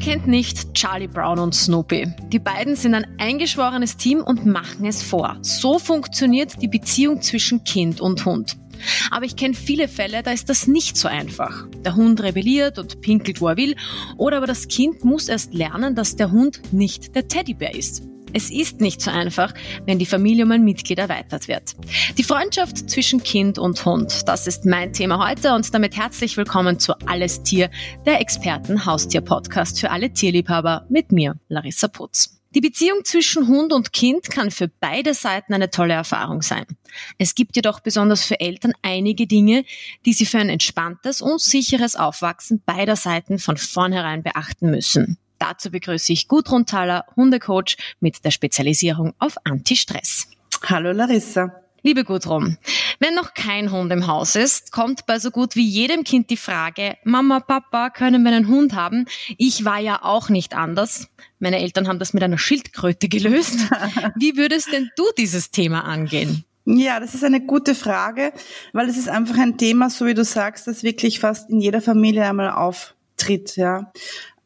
kennt nicht Charlie Brown und Snoopy? Die beiden sind ein eingeschworenes Team und machen es vor. So funktioniert die Beziehung zwischen Kind und Hund. Aber ich kenne viele Fälle, da ist das nicht so einfach. Der Hund rebelliert und pinkelt, wo er will, oder aber das Kind muss erst lernen, dass der Hund nicht der Teddybär ist. Es ist nicht so einfach, wenn die Familie um ein Mitglied erweitert wird. Die Freundschaft zwischen Kind und Hund, das ist mein Thema heute und damit herzlich willkommen zu Alles Tier, der Experten-Haustier-Podcast für alle Tierliebhaber mit mir, Larissa Putz. Die Beziehung zwischen Hund und Kind kann für beide Seiten eine tolle Erfahrung sein. Es gibt jedoch besonders für Eltern einige Dinge, die sie für ein entspanntes und sicheres Aufwachsen beider Seiten von vornherein beachten müssen. Dazu begrüße ich Gudrun Thaler, Hundecoach mit der Spezialisierung auf Anti-Stress. Hallo Larissa. Liebe Gudrun, wenn noch kein Hund im Haus ist, kommt bei so gut wie jedem Kind die Frage, Mama, Papa, können wir einen Hund haben? Ich war ja auch nicht anders. Meine Eltern haben das mit einer Schildkröte gelöst. Wie würdest denn du dieses Thema angehen? Ja, das ist eine gute Frage, weil es ist einfach ein Thema, so wie du sagst, das wirklich fast in jeder Familie einmal auftritt, ja.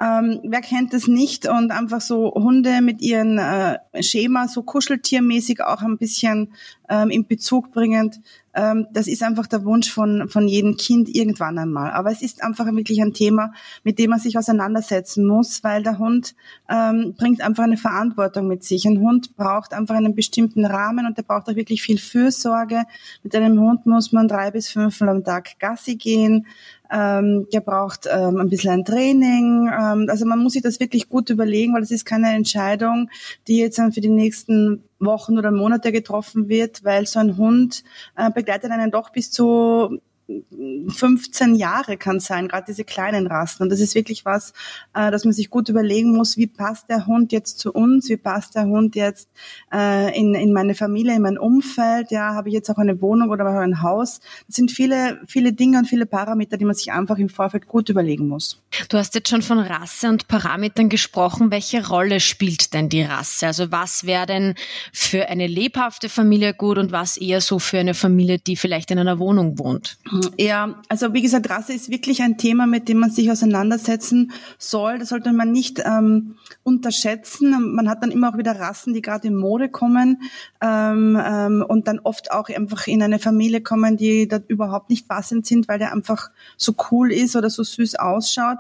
Ähm, wer kennt es nicht? Und einfach so Hunde mit ihren äh, Schema, so kuscheltiermäßig auch ein bisschen ähm, in Bezug bringend. Ähm, das ist einfach der Wunsch von, von jedem Kind irgendwann einmal. Aber es ist einfach wirklich ein Thema, mit dem man sich auseinandersetzen muss, weil der Hund ähm, bringt einfach eine Verantwortung mit sich. Ein Hund braucht einfach einen bestimmten Rahmen und der braucht auch wirklich viel Fürsorge. Mit einem Hund muss man drei bis fünfmal am Tag Gassi gehen. Ähm, der braucht ähm, ein bisschen ein Training. Ähm, also man muss sich das wirklich gut überlegen, weil es ist keine Entscheidung, die jetzt dann für die nächsten Wochen oder Monate getroffen wird, weil so ein Hund äh, begleitet einen doch bis zu 15 Jahre kann sein, gerade diese kleinen Rassen. Und das ist wirklich was, äh, dass man sich gut überlegen muss, wie passt der Hund jetzt zu uns, wie passt der Hund jetzt äh, in, in meine Familie, in mein Umfeld, ja, habe ich jetzt auch eine Wohnung oder ein Haus. Das sind viele, viele Dinge und viele Parameter, die man sich einfach im Vorfeld gut überlegen muss. Du hast jetzt schon von Rasse und Parametern gesprochen. Welche Rolle spielt denn die Rasse? Also was wäre denn für eine lebhafte Familie gut und was eher so für eine Familie, die vielleicht in einer Wohnung wohnt? Ja, also wie gesagt, Rasse ist wirklich ein Thema, mit dem man sich auseinandersetzen soll. Das sollte man nicht ähm, unterschätzen. Man hat dann immer auch wieder Rassen, die gerade in Mode kommen ähm, ähm, und dann oft auch einfach in eine Familie kommen, die da überhaupt nicht passend sind, weil der einfach so cool ist oder so süß ausschaut.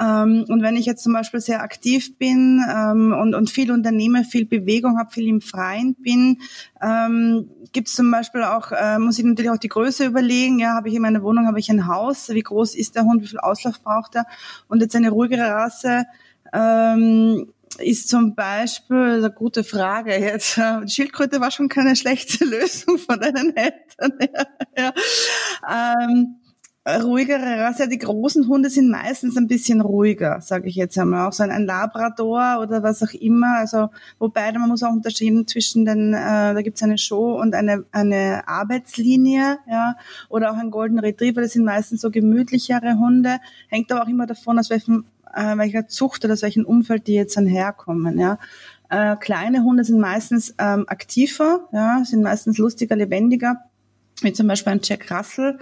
Ähm, und wenn ich jetzt zum Beispiel sehr aktiv bin ähm, und, und viel unternehme, viel Bewegung habe, viel im Freien bin, ähm, gibt es zum Beispiel auch, äh, muss ich natürlich auch die Größe überlegen. Ja, habe ich in meiner Wohnung, habe ich ein Haus, wie groß ist der Hund, wie viel Auslauf braucht er? Und jetzt eine ruhigere Rasse. Ähm, ist zum Beispiel, eine gute Frage jetzt, die Schildkröte war schon keine schlechte Lösung von deinen Eltern. ja. Ähm, ruhigere Rasse. Die großen Hunde sind meistens ein bisschen ruhiger, sage ich jetzt einmal. Auch so ein, Labrador oder was auch immer. Also wobei man muss auch unterscheiden zwischen den, äh, da gibt es eine Show und eine eine Arbeitslinie, ja, oder auch ein Golden Retriever. Das sind meistens so gemütlichere Hunde. Hängt aber auch immer davon, aus welchem äh, welcher Zucht oder aus welchem Umfeld die jetzt dann herkommen, ja. Äh, kleine Hunde sind meistens ähm, aktiver, ja, sind meistens lustiger, lebendiger wie zum Beispiel ein Jack Russell.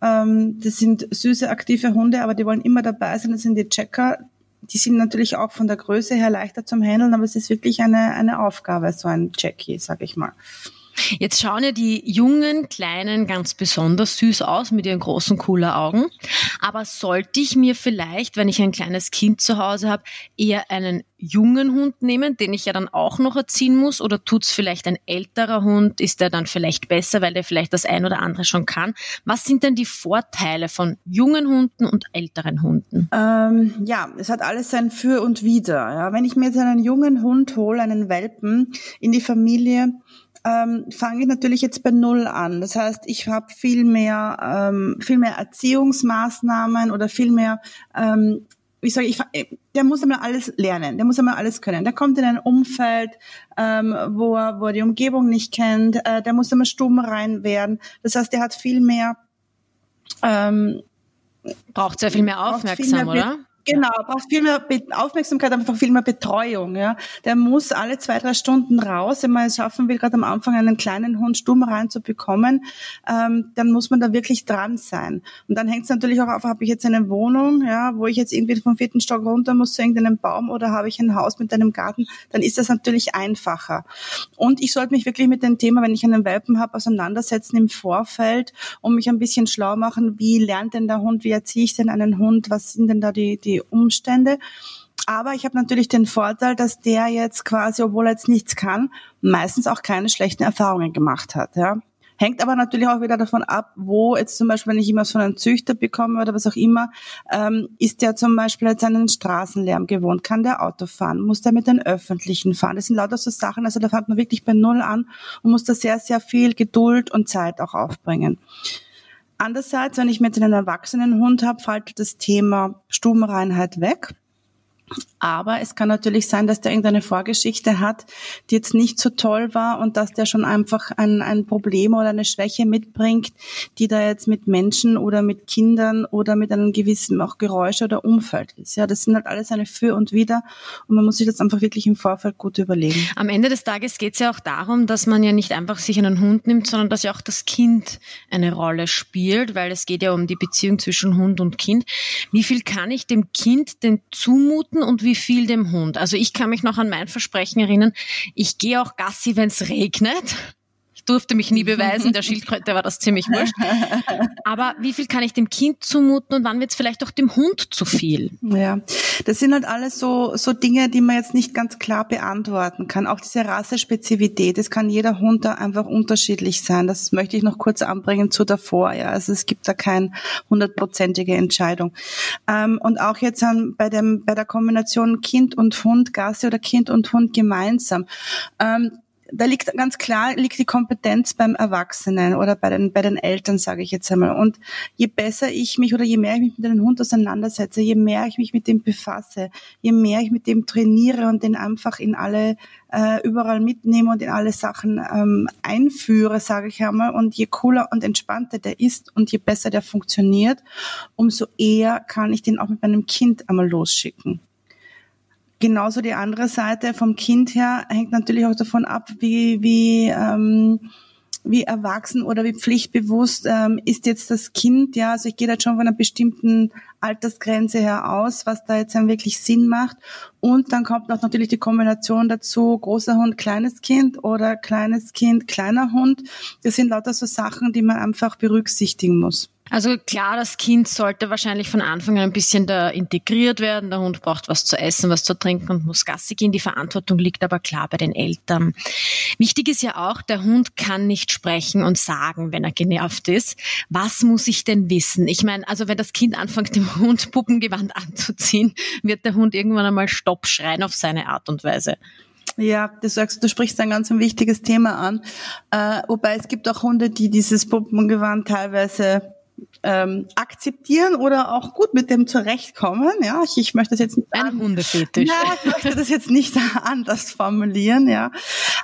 Ähm, das sind süße, aktive Hunde, aber die wollen immer dabei sein. Das sind die Checker. Die sind natürlich auch von der Größe her leichter zum Handeln, aber es ist wirklich eine, eine Aufgabe, so ein Jackie, sag ich mal. Jetzt schauen ja die jungen Kleinen ganz besonders süß aus mit ihren großen, coolen Augen. Aber sollte ich mir vielleicht, wenn ich ein kleines Kind zu Hause habe, eher einen jungen Hund nehmen, den ich ja dann auch noch erziehen muss? Oder tut's vielleicht ein älterer Hund? Ist der dann vielleicht besser, weil der vielleicht das ein oder andere schon kann? Was sind denn die Vorteile von jungen Hunden und älteren Hunden? Ähm, ja, es hat alles sein Für und Wider. Ja, wenn ich mir jetzt einen jungen Hund hole, einen Welpen in die Familie, ähm, fange ich natürlich jetzt bei Null an. Das heißt, ich habe viel mehr, ähm, viel mehr Erziehungsmaßnahmen oder viel mehr, ähm, ich sage, ich, der muss einmal alles lernen, der muss einmal alles können. Der kommt in ein Umfeld, ähm, wo, er, wo er die Umgebung nicht kennt, äh, der muss einmal stumm rein werden. Das heißt, der hat viel mehr ähm, Braucht sehr viel mehr Aufmerksamkeit, oder? Genau, braucht viel mehr Aufmerksamkeit, einfach viel mehr Betreuung. Ja, der muss alle zwei drei Stunden raus, wenn man es schaffen will, gerade am Anfang einen kleinen Hund stumm reinzubekommen, ähm, dann muss man da wirklich dran sein. Und dann hängt es natürlich auch auf, habe ich jetzt eine Wohnung, ja, wo ich jetzt irgendwie vom vierten Stock runter muss zu irgendeinem Baum oder habe ich ein Haus mit einem Garten, dann ist das natürlich einfacher. Und ich sollte mich wirklich mit dem Thema, wenn ich einen Welpen habe, auseinandersetzen im Vorfeld und mich ein bisschen schlau machen, wie lernt denn der Hund, wie erziehe ich denn einen Hund, was sind denn da die, die Umstände. Aber ich habe natürlich den Vorteil, dass der jetzt quasi, obwohl er jetzt nichts kann, meistens auch keine schlechten Erfahrungen gemacht hat. Ja. Hängt aber natürlich auch wieder davon ab, wo jetzt zum Beispiel, wenn ich immer so einen Züchter bekomme oder was auch immer, ähm, ist der zum Beispiel jetzt einen Straßenlärm gewohnt, kann der Auto fahren, muss der mit den Öffentlichen fahren. Das sind lauter so Sachen, also da fängt man wirklich bei Null an und muss da sehr, sehr viel Geduld und Zeit auch aufbringen. Andererseits, wenn ich mit einem erwachsenen Hund habe, fällt das Thema Stubenreinheit weg. Aber es kann natürlich sein, dass der irgendeine Vorgeschichte hat, die jetzt nicht so toll war und dass der schon einfach ein, ein Problem oder eine Schwäche mitbringt, die da jetzt mit Menschen oder mit Kindern oder mit einem gewissen auch Geräusch oder Umfeld ist. Ja, das sind halt alles eine Für und Wider und man muss sich das einfach wirklich im Vorfeld gut überlegen. Am Ende des Tages geht es ja auch darum, dass man ja nicht einfach sich einen Hund nimmt, sondern dass ja auch das Kind eine Rolle spielt, weil es geht ja um die Beziehung zwischen Hund und Kind. Wie viel kann ich dem Kind denn zumuten und wie viel dem Hund. Also ich kann mich noch an mein Versprechen erinnern. Ich gehe auch Gassi, wenn es regnet durfte mich nie beweisen, der Schildkröte war das ziemlich wurscht. Aber wie viel kann ich dem Kind zumuten und wann wird es vielleicht auch dem Hund zu viel? Ja, das sind halt alles so, so Dinge, die man jetzt nicht ganz klar beantworten kann. Auch diese Rassespezifität, das kann jeder Hund da einfach unterschiedlich sein. Das möchte ich noch kurz anbringen zu davor. Ja, also es gibt da keine hundertprozentige Entscheidung. Ähm, und auch jetzt ähm, bei dem, bei der Kombination Kind und Hund, Gasse oder Kind und Hund gemeinsam. Ähm, da liegt ganz klar liegt die Kompetenz beim Erwachsenen oder bei den bei den Eltern, sage ich jetzt einmal. Und je besser ich mich oder je mehr ich mich mit einem Hund auseinandersetze, je mehr ich mich mit dem befasse, je mehr ich mit dem trainiere und den einfach in alle äh, überall mitnehme und in alle Sachen ähm, einführe, sage ich einmal. Und je cooler und entspannter der ist und je besser der funktioniert, umso eher kann ich den auch mit meinem Kind einmal losschicken. Genauso die andere Seite vom Kind her hängt natürlich auch davon ab, wie, wie, ähm, wie erwachsen oder wie pflichtbewusst ähm, ist jetzt das Kind. Ja, also ich gehe da schon von einer bestimmten Altersgrenze her aus, was da jetzt dann wirklich Sinn macht. Und dann kommt noch natürlich die Kombination dazu, großer Hund, kleines Kind oder kleines Kind, kleiner Hund. Das sind lauter so Sachen, die man einfach berücksichtigen muss. Also klar, das Kind sollte wahrscheinlich von Anfang an ein bisschen da integriert werden. Der Hund braucht was zu essen, was zu trinken und muss Gassi gehen. Die Verantwortung liegt aber klar bei den Eltern. Wichtig ist ja auch, der Hund kann nicht sprechen und sagen, wenn er genervt ist. Was muss ich denn wissen? Ich meine, also wenn das Kind anfängt, dem Hund Puppengewand anzuziehen, wird der Hund irgendwann einmal Stopp schreien auf seine Art und Weise. Ja, du sagst, du sprichst ein ganz wichtiges Thema an. Äh, wobei es gibt auch Hunde, die dieses Puppengewand teilweise ähm, akzeptieren oder auch gut mit dem zurechtkommen. Ja, ich, ich möchte das jetzt nicht ein Hundefetisch. Ja, ich möchte das jetzt nicht anders formulieren. Ja,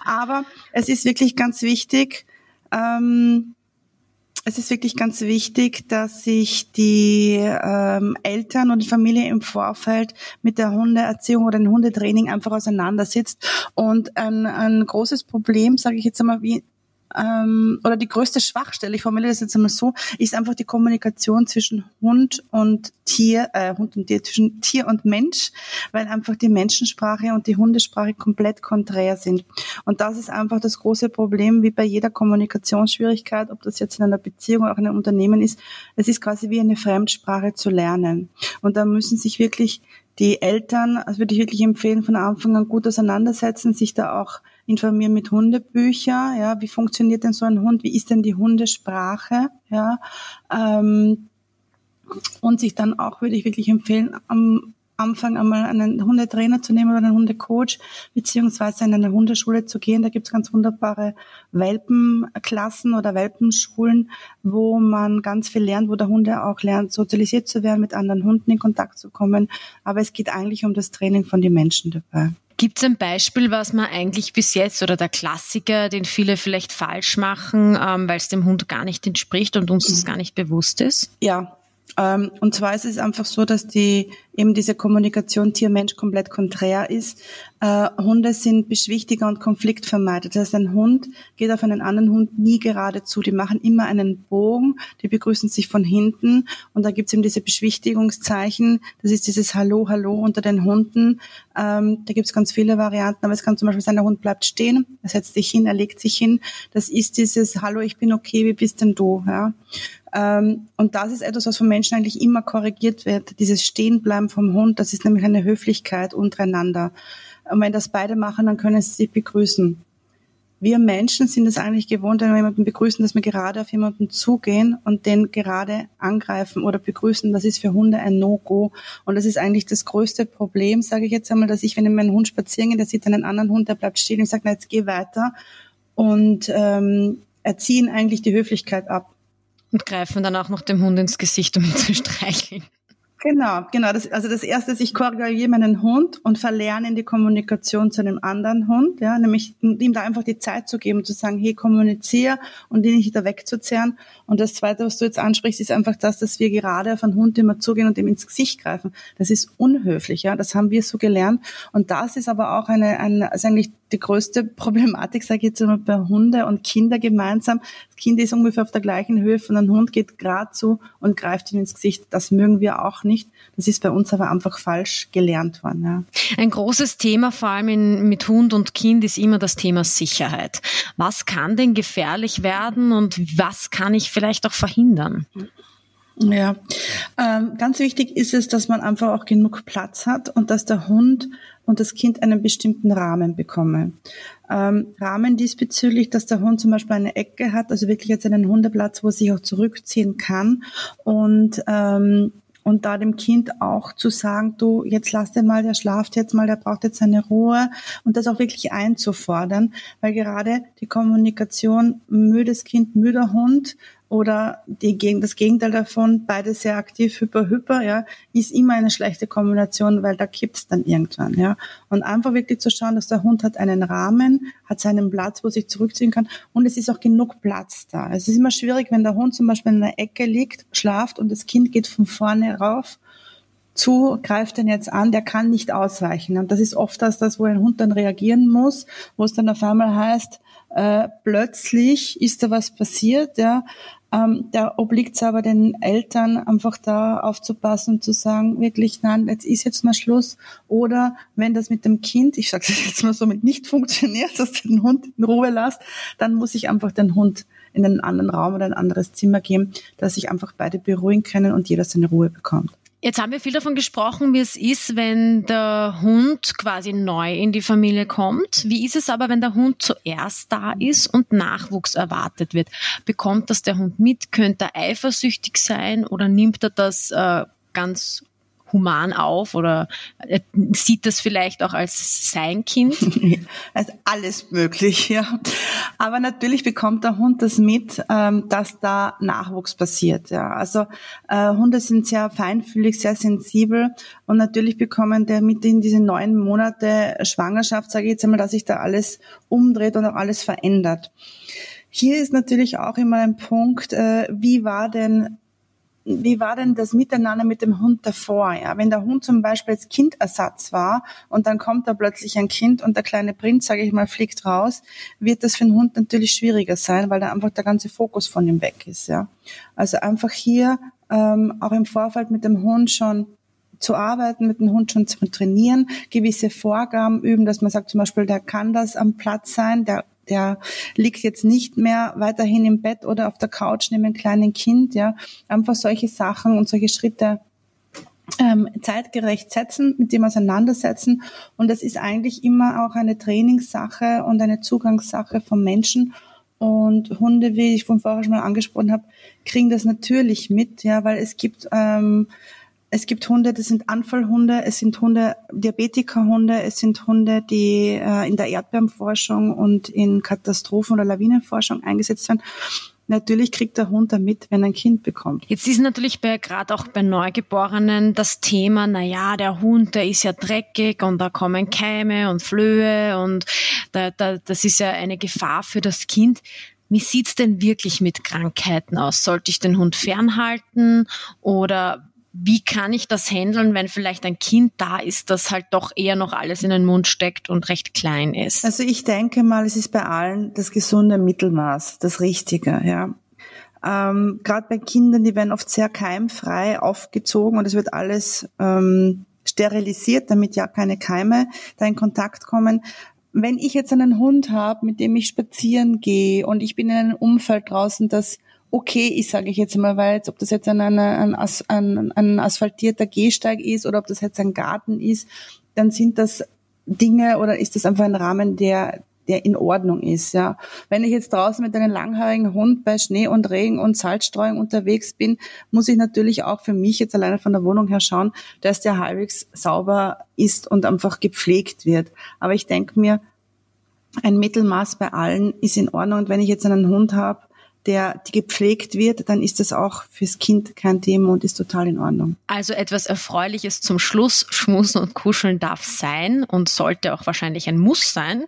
aber es ist wirklich ganz wichtig. Ähm, es ist wirklich ganz wichtig, dass sich die ähm, Eltern und die Familie im Vorfeld mit der Hundeerziehung oder dem Hundetraining einfach auseinandersetzt. Und ein, ein großes Problem, sage ich jetzt einmal, wie ähm, oder die größte Schwachstelle, ich formuliere das jetzt einmal so, ist einfach die Kommunikation zwischen Hund und Tier, äh, Hund und Tier, zwischen Tier und Mensch, weil einfach die Menschensprache und die Hundesprache komplett konträr sind. Und das ist einfach das große Problem, wie bei jeder Kommunikationsschwierigkeit, ob das jetzt in einer Beziehung oder auch in einem Unternehmen ist. Es ist quasi wie eine Fremdsprache zu lernen. Und da müssen sich wirklich die Eltern, also würde ich wirklich empfehlen, von Anfang an gut auseinandersetzen, sich da auch informieren mit Hundebücher, ja, wie funktioniert denn so ein Hund, wie ist denn die Hundesprache, ja, ähm, und sich dann auch, würde ich wirklich empfehlen, am Anfang einmal einen Hundetrainer zu nehmen oder einen Hundecoach, beziehungsweise in eine Hundeschule zu gehen. Da gibt's ganz wunderbare Welpenklassen oder Welpenschulen, wo man ganz viel lernt, wo der Hunde auch lernt, sozialisiert zu werden, mit anderen Hunden in Kontakt zu kommen. Aber es geht eigentlich um das Training von den Menschen dabei. Gibt es ein Beispiel, was man eigentlich bis jetzt oder der Klassiker, den viele vielleicht falsch machen, ähm, weil es dem Hund gar nicht entspricht und uns das gar nicht bewusst ist? Ja, und zwar ist es einfach so, dass die eben diese Kommunikation Tier-Mensch komplett konträr ist. Äh, Hunde sind Beschwichtiger und Konfliktvermeider. Das heißt, ein Hund geht auf einen anderen Hund nie gerade zu. Die machen immer einen Bogen, die begrüßen sich von hinten und da gibt es eben diese Beschwichtigungszeichen. Das ist dieses Hallo, Hallo unter den Hunden. Ähm, da gibt es ganz viele Varianten, aber es kann zum Beispiel sein, der Hund bleibt stehen, er setzt sich hin, er legt sich hin. Das ist dieses Hallo, ich bin okay, wie bist denn du? Ja? Ähm, und das ist etwas, was von Menschen eigentlich immer korrigiert wird. Dieses Stehenbleiben vom Hund, das ist nämlich eine Höflichkeit untereinander. Und wenn das beide machen, dann können sie sich begrüßen. Wir Menschen sind es eigentlich gewohnt, wenn wir jemanden begrüßen, dass wir gerade auf jemanden zugehen und den gerade angreifen oder begrüßen. Das ist für Hunde ein No-Go. Und das ist eigentlich das größte Problem, sage ich jetzt einmal, dass ich, wenn ich meinen Hund spazieren gehe, der sieht einen anderen Hund, der bleibt stehen und sage, na, jetzt geh weiter. Und ähm, erziehen eigentlich die Höflichkeit ab. Und greifen dann auch noch dem Hund ins Gesicht, um ihn zu streicheln. Genau, genau. Das, also das erste ist, ich korrigiere meinen Hund und verlerne in die Kommunikation zu einem anderen Hund, ja, nämlich ihm da einfach die Zeit zu geben, zu sagen, hey, kommuniziere und ihn nicht da wegzuzerren. Und das zweite, was du jetzt ansprichst, ist einfach das, dass wir gerade auf einen Hund immer zugehen und ihm ins Gesicht greifen. Das ist unhöflich, ja. Das haben wir so gelernt. Und das ist aber auch eine, eine also eigentlich die größte Problematik, sage ich jetzt mal, bei Hunde und Kinder gemeinsam. Das Kind ist ungefähr auf der gleichen Höhe und ein Hund geht gerade zu und greift ihm ins Gesicht. Das mögen wir auch nicht. Das ist bei uns aber einfach falsch gelernt worden. Ja. Ein großes Thema, vor allem in, mit Hund und Kind, ist immer das Thema Sicherheit. Was kann denn gefährlich werden und was kann ich vielleicht auch verhindern? Ja, ähm, ganz wichtig ist es, dass man einfach auch genug Platz hat und dass der Hund und das Kind einen bestimmten Rahmen bekomme. Ähm, Rahmen diesbezüglich, dass der Hund zum Beispiel eine Ecke hat, also wirklich jetzt einen Hundeplatz, wo er sich auch zurückziehen kann und ähm, und da dem Kind auch zu sagen, du, jetzt lass den mal, der schlaft jetzt mal, der braucht jetzt seine Ruhe und das auch wirklich einzufordern, weil gerade die Kommunikation müdes Kind, müder Hund oder die, das Gegenteil davon, beide sehr aktiv, hyper, hyper, ja, ist immer eine schlechte Kombination, weil da kippt's dann irgendwann, ja. Und einfach wirklich zu schauen, dass der Hund hat einen Rahmen, hat seinen Platz, wo sich zurückziehen kann und es ist auch genug Platz da. Es ist immer schwierig, wenn der Hund zum Beispiel in einer Ecke liegt, schlaft und das Kind geht von vorne rauf zu, greift den jetzt an, der kann nicht ausweichen. Und das ist oft das, das, wo ein Hund dann reagieren muss, wo es dann auf einmal heißt, äh, plötzlich ist da was passiert, ja, ähm, da obliegt es aber den Eltern, einfach da aufzupassen und zu sagen, wirklich, nein, jetzt ist jetzt mal Schluss. Oder wenn das mit dem Kind, ich sage es jetzt mal so, mit nicht funktioniert, dass du den Hund in Ruhe lässt, dann muss ich einfach den Hund in einen anderen Raum oder ein anderes Zimmer geben, dass sich einfach beide beruhigen können und jeder seine Ruhe bekommt. Jetzt haben wir viel davon gesprochen, wie es ist, wenn der Hund quasi neu in die Familie kommt. Wie ist es aber, wenn der Hund zuerst da ist und Nachwuchs erwartet wird? Bekommt das der Hund mit? Könnte er eifersüchtig sein oder nimmt er das äh, ganz human auf oder sieht das vielleicht auch als sein Kind? Also alles möglich, ja. Aber natürlich bekommt der Hund das mit, ähm, dass da Nachwuchs passiert. Ja. Also äh, Hunde sind sehr feinfühlig, sehr sensibel und natürlich bekommen der mit in diese neun Monate Schwangerschaft, sage ich jetzt einmal, dass sich da alles umdreht und auch alles verändert. Hier ist natürlich auch immer ein Punkt, äh, wie war denn wie war denn das Miteinander mit dem Hund davor? Ja, wenn der Hund zum Beispiel als Kindersatz war und dann kommt da plötzlich ein Kind und der kleine Prinz, sage ich mal, fliegt raus, wird das für den Hund natürlich schwieriger sein, weil da einfach der ganze Fokus von ihm weg ist. Ja, also einfach hier ähm, auch im Vorfeld mit dem Hund schon zu arbeiten, mit dem Hund schon zu trainieren, gewisse Vorgaben üben, dass man sagt zum Beispiel, der kann das am Platz sein, der der liegt jetzt nicht mehr weiterhin im Bett oder auf der Couch neben einem kleinen Kind, ja. Einfach solche Sachen und solche Schritte ähm, zeitgerecht setzen, mit dem auseinandersetzen. Und das ist eigentlich immer auch eine Trainingssache und eine Zugangssache von Menschen. Und Hunde, wie ich von vorher schon mal angesprochen habe, kriegen das natürlich mit, ja, weil es gibt ähm, es gibt Hunde, das sind Anfallhunde, es sind Hunde, Diabetikerhunde, es sind Hunde, die äh, in der Erdbebenforschung und in Katastrophen- oder Lawinenforschung eingesetzt werden. Natürlich kriegt der Hund damit, wenn er ein Kind bekommt. Jetzt ist natürlich bei, gerade auch bei Neugeborenen das Thema, na ja, der Hund, der ist ja dreckig und da kommen Keime und Flöhe und da, da, das ist ja eine Gefahr für das Kind. wie sieht's denn wirklich mit Krankheiten aus? Sollte ich den Hund fernhalten oder wie kann ich das handeln, wenn vielleicht ein Kind da ist, das halt doch eher noch alles in den Mund steckt und recht klein ist? Also ich denke mal, es ist bei allen das gesunde Mittelmaß, das Richtige, ja. Ähm, Gerade bei Kindern, die werden oft sehr keimfrei aufgezogen und es wird alles ähm, sterilisiert, damit ja keine Keime da in Kontakt kommen. Wenn ich jetzt einen Hund habe, mit dem ich spazieren gehe und ich bin in einem Umfeld draußen, das okay ist, sage ich jetzt mal, weil jetzt, ob das jetzt ein, ein, ein, ein asphaltierter Gehsteig ist oder ob das jetzt ein Garten ist, dann sind das Dinge oder ist das einfach ein Rahmen, der der in Ordnung ist, ja. Wenn ich jetzt draußen mit einem langhaarigen Hund bei Schnee und Regen und Salzstreuung unterwegs bin, muss ich natürlich auch für mich jetzt alleine von der Wohnung her schauen, dass der halbwegs sauber ist und einfach gepflegt wird. Aber ich denke mir, ein Mittelmaß bei allen ist in Ordnung. Und wenn ich jetzt einen Hund habe, der die gepflegt wird, dann ist das auch fürs Kind kein Thema und ist total in Ordnung. Also etwas Erfreuliches zum Schluss. Schmusen und Kuscheln darf sein und sollte auch wahrscheinlich ein Muss sein.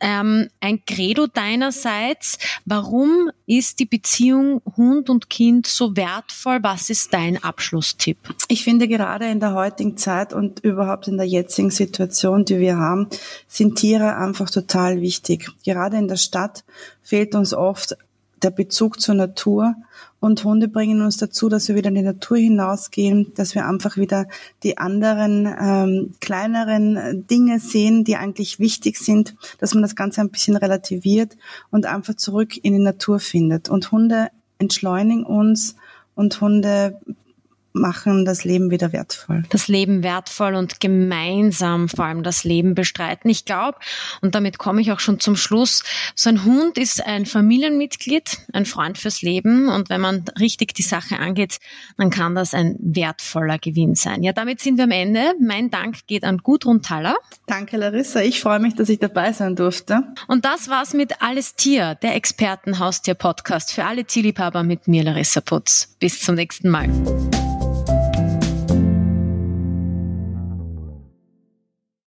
Ähm, ein Credo deinerseits. Warum ist die Beziehung Hund und Kind so wertvoll? Was ist dein Abschlusstipp? Ich finde gerade in der heutigen Zeit und überhaupt in der jetzigen Situation, die wir haben, sind Tiere einfach total wichtig. Gerade in der Stadt fehlt uns oft der Bezug zur Natur. Und Hunde bringen uns dazu, dass wir wieder in die Natur hinausgehen, dass wir einfach wieder die anderen ähm, kleineren Dinge sehen, die eigentlich wichtig sind, dass man das Ganze ein bisschen relativiert und einfach zurück in die Natur findet. Und Hunde entschleunigen uns und Hunde machen das Leben wieder wertvoll. Das Leben wertvoll und gemeinsam vor allem das Leben bestreiten. Ich glaube, und damit komme ich auch schon zum Schluss, so ein Hund ist ein Familienmitglied, ein Freund fürs Leben und wenn man richtig die Sache angeht, dann kann das ein wertvoller Gewinn sein. Ja, damit sind wir am Ende. Mein Dank geht an Gudrun Thaler. Danke Larissa, ich freue mich, dass ich dabei sein durfte. Und das war's mit Alles Tier, der Expertenhaustier-Podcast für alle Tierliebhaber mit mir, Larissa Putz. Bis zum nächsten Mal.